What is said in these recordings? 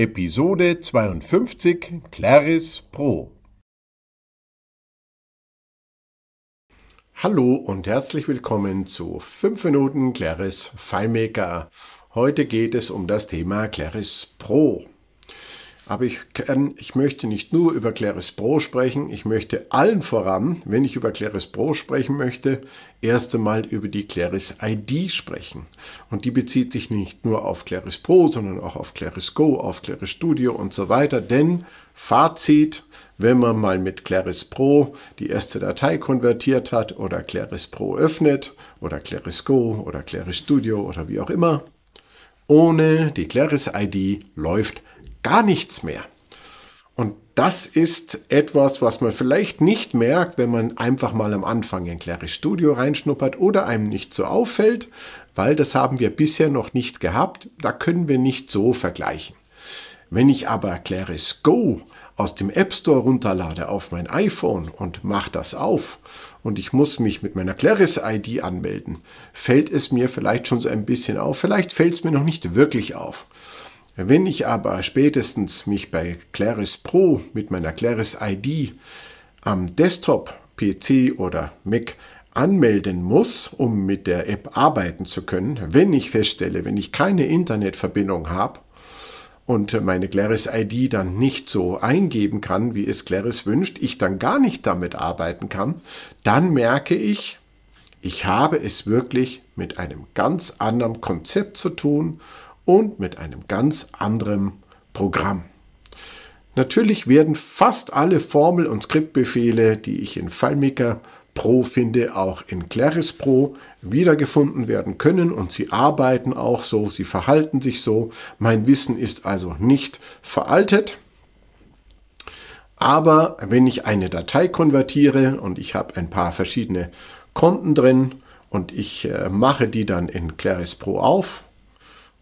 Episode 52 Claris Pro Hallo und herzlich willkommen zu 5 Minuten Claris FileMaker. Heute geht es um das Thema Claris Pro. Aber ich, kann, ich möchte nicht nur über Claris Pro sprechen, ich möchte allen voran, wenn ich über Claris Pro sprechen möchte, erst einmal über die Claris ID sprechen. Und die bezieht sich nicht nur auf Claris Pro, sondern auch auf Claris Go, auf Claris Studio und so weiter. Denn Fazit, wenn man mal mit Claris Pro die erste Datei konvertiert hat oder Claris Pro öffnet oder Claris Go oder Claris Studio oder wie auch immer, ohne die Claris ID läuft gar nichts mehr. Und das ist etwas, was man vielleicht nicht merkt, wenn man einfach mal am Anfang in Claris Studio reinschnuppert oder einem nicht so auffällt, weil das haben wir bisher noch nicht gehabt. Da können wir nicht so vergleichen. Wenn ich aber Claris Go aus dem App Store runterlade auf mein iPhone und mache das auf und ich muss mich mit meiner Claris ID anmelden, fällt es mir vielleicht schon so ein bisschen auf. Vielleicht fällt es mir noch nicht wirklich auf. Wenn ich aber spätestens mich bei Claris Pro mit meiner Claris ID am Desktop, PC oder Mac anmelden muss, um mit der App arbeiten zu können, wenn ich feststelle, wenn ich keine Internetverbindung habe und meine Claris ID dann nicht so eingeben kann, wie es Claris wünscht, ich dann gar nicht damit arbeiten kann, dann merke ich, ich habe es wirklich mit einem ganz anderen Konzept zu tun und mit einem ganz anderen Programm. Natürlich werden fast alle Formel- und Skriptbefehle, die ich in FileMaker Pro finde, auch in Claris Pro wiedergefunden werden können und sie arbeiten auch so, sie verhalten sich so. Mein Wissen ist also nicht veraltet. Aber wenn ich eine Datei konvertiere und ich habe ein paar verschiedene Konten drin und ich äh, mache die dann in Claris Pro auf,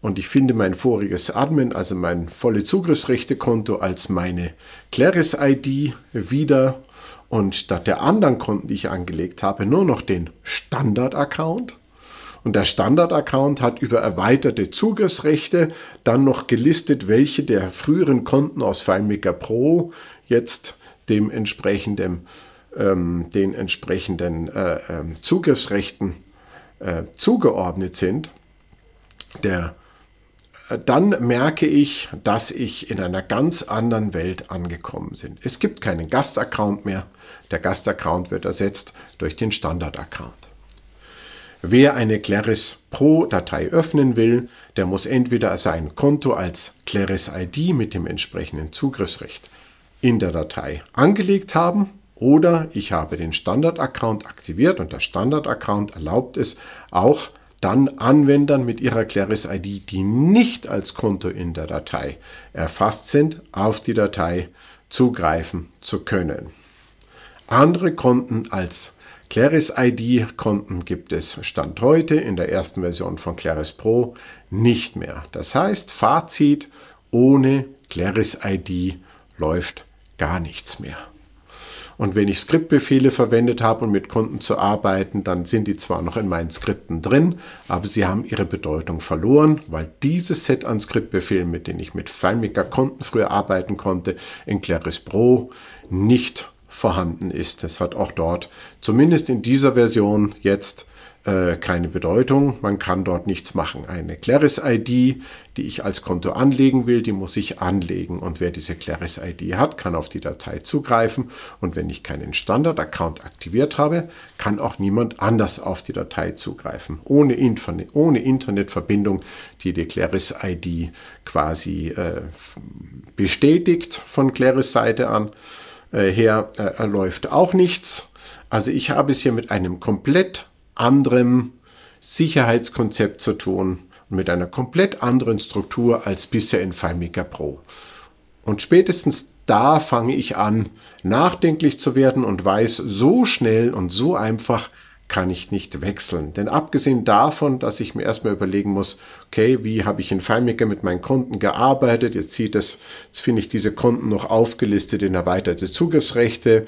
und ich finde mein voriges Admin, also mein volle Zugriffsrechte-Konto, als meine Claris-ID wieder und statt der anderen Konten, die ich angelegt habe, nur noch den Standard-Account. Und der Standard-Account hat über erweiterte Zugriffsrechte dann noch gelistet, welche der früheren Konten aus FileMaker Pro jetzt dem entsprechenden, ähm, den entsprechenden äh, äh, Zugriffsrechten äh, zugeordnet sind. Der dann merke ich, dass ich in einer ganz anderen Welt angekommen bin. Es gibt keinen Gastaccount mehr. Der Gastaccount wird ersetzt durch den Standard-Account. Wer eine Claris Pro-Datei öffnen will, der muss entweder sein Konto als Claris ID mit dem entsprechenden Zugriffsrecht in der Datei angelegt haben oder ich habe den Standard-Account aktiviert und der Standard-Account erlaubt es auch dann Anwendern mit ihrer Claris-ID, die nicht als Konto in der Datei erfasst sind, auf die Datei zugreifen zu können. Andere Konten als Claris-ID-Konten gibt es Stand heute in der ersten Version von Claris Pro nicht mehr. Das heißt, Fazit, ohne Claris-ID läuft gar nichts mehr. Und wenn ich Skriptbefehle verwendet habe, um mit Konten zu arbeiten, dann sind die zwar noch in meinen Skripten drin, aber sie haben ihre Bedeutung verloren, weil dieses Set an Skriptbefehlen, mit denen ich mit FileMaker Konten früher arbeiten konnte, in Claris Pro nicht vorhanden ist. Es hat auch dort, zumindest in dieser Version jetzt, äh, keine Bedeutung. Man kann dort nichts machen. Eine Claris-ID, die ich als Konto anlegen will, die muss ich anlegen. Und wer diese Claris-ID hat, kann auf die Datei zugreifen. Und wenn ich keinen Standard-Account aktiviert habe, kann auch niemand anders auf die Datei zugreifen. Ohne, Internet, ohne Internetverbindung, die die Claris-ID quasi äh, bestätigt von Claris Seite an äh, her, äh, läuft auch nichts. Also ich habe es hier mit einem komplett anderem Sicherheitskonzept zu tun und mit einer komplett anderen Struktur als bisher in FileMaker Pro. Und spätestens da fange ich an, nachdenklich zu werden und weiß, so schnell und so einfach kann ich nicht wechseln. Denn abgesehen davon, dass ich mir erstmal überlegen muss, okay, wie habe ich in FileMaker mit meinen Konten gearbeitet? Jetzt sieht es, jetzt finde ich diese Konten noch aufgelistet in erweiterte Zugriffsrechte,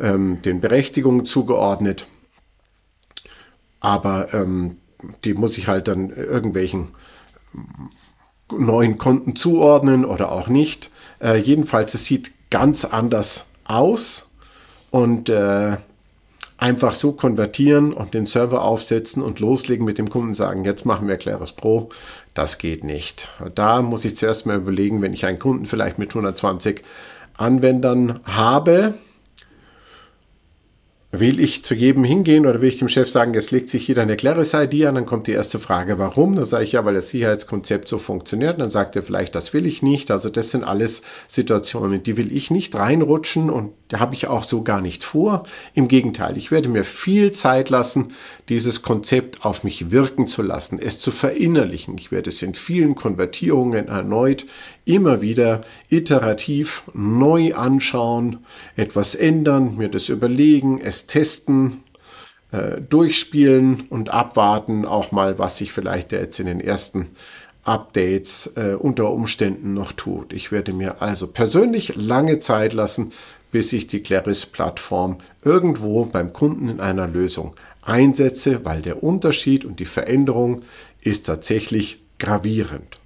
ähm, den Berechtigungen zugeordnet aber ähm, die muss ich halt dann irgendwelchen neuen Konten zuordnen oder auch nicht. Äh, jedenfalls, es sieht ganz anders aus und äh, einfach so konvertieren und den Server aufsetzen und loslegen mit dem Kunden sagen, jetzt machen wir Claris Pro, das geht nicht. Da muss ich zuerst mal überlegen, wenn ich einen Kunden vielleicht mit 120 Anwendern habe, Will ich zu jedem hingehen oder will ich dem Chef sagen, jetzt legt sich jeder eine Claris-ID an, dann kommt die erste Frage, warum? Dann sage ich ja, weil das Sicherheitskonzept so funktioniert. Dann sagt er vielleicht, das will ich nicht. Also das sind alles Situationen, die will ich nicht reinrutschen und da habe ich auch so gar nicht vor. Im Gegenteil, ich werde mir viel Zeit lassen, dieses Konzept auf mich wirken zu lassen, es zu verinnerlichen. Ich werde es in vielen Konvertierungen erneut immer wieder iterativ neu anschauen, etwas ändern, mir das überlegen, es testen, äh, durchspielen und abwarten, auch mal, was sich vielleicht jetzt in den ersten Updates äh, unter Umständen noch tut. Ich werde mir also persönlich lange Zeit lassen, bis ich die Claris-Plattform irgendwo beim Kunden in einer Lösung einsetze, weil der Unterschied und die Veränderung ist tatsächlich gravierend.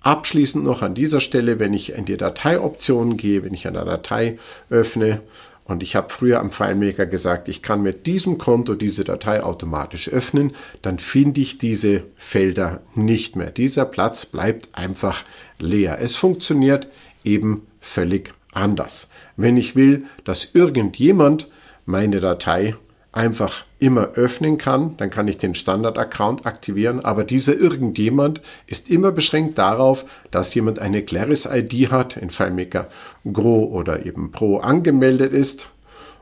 Abschließend noch an dieser Stelle, wenn ich in die Dateioptionen gehe, wenn ich eine Datei öffne und ich habe früher am FileMaker gesagt, ich kann mit diesem Konto diese Datei automatisch öffnen, dann finde ich diese Felder nicht mehr. Dieser Platz bleibt einfach leer. Es funktioniert eben völlig anders. Wenn ich will, dass irgendjemand meine Datei einfach immer öffnen kann, dann kann ich den Standard-Account aktivieren, aber dieser irgendjemand ist immer beschränkt darauf, dass jemand eine Claris-ID hat, in FileMaker Gro oder eben Pro angemeldet ist.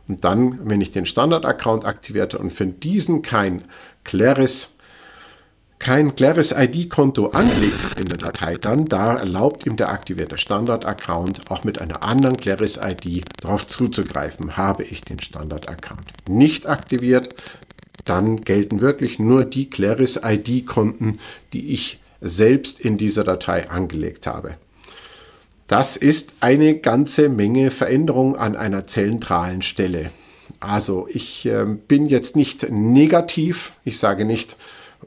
Und dann, wenn ich den Standard-Account aktivierte und für diesen kein Claris kein Claris ID-Konto anlegt in der Datei, dann da erlaubt ihm der aktivierte Standard-Account auch mit einer anderen Claris ID darauf zuzugreifen. Habe ich den Standard-Account nicht aktiviert, dann gelten wirklich nur die Claris ID-Konten, die ich selbst in dieser Datei angelegt habe. Das ist eine ganze Menge Veränderung an einer zentralen Stelle. Also ich äh, bin jetzt nicht negativ, ich sage nicht,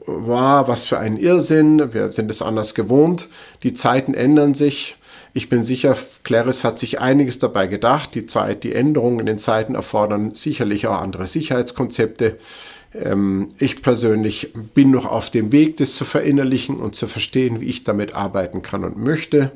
war, was für ein Irrsinn, wir sind es anders gewohnt, die Zeiten ändern sich. Ich bin sicher, Claris hat sich einiges dabei gedacht. Die Zeit, die Änderungen in den Zeiten erfordern sicherlich auch andere Sicherheitskonzepte. Ähm, ich persönlich bin noch auf dem Weg, das zu verinnerlichen und zu verstehen, wie ich damit arbeiten kann und möchte.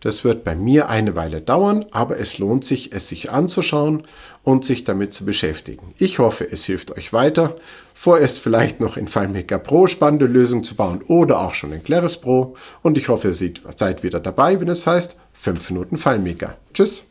Das wird bei mir eine Weile dauern, aber es lohnt sich, es sich anzuschauen und sich damit zu beschäftigen. Ich hoffe, es hilft euch weiter, vorerst vielleicht noch in FileMaker Pro spannende Lösungen zu bauen oder auch schon in Claris Pro. Und ich hoffe, ihr seid wieder dabei, wenn es heißt 5 Minuten FileMaker. Tschüss!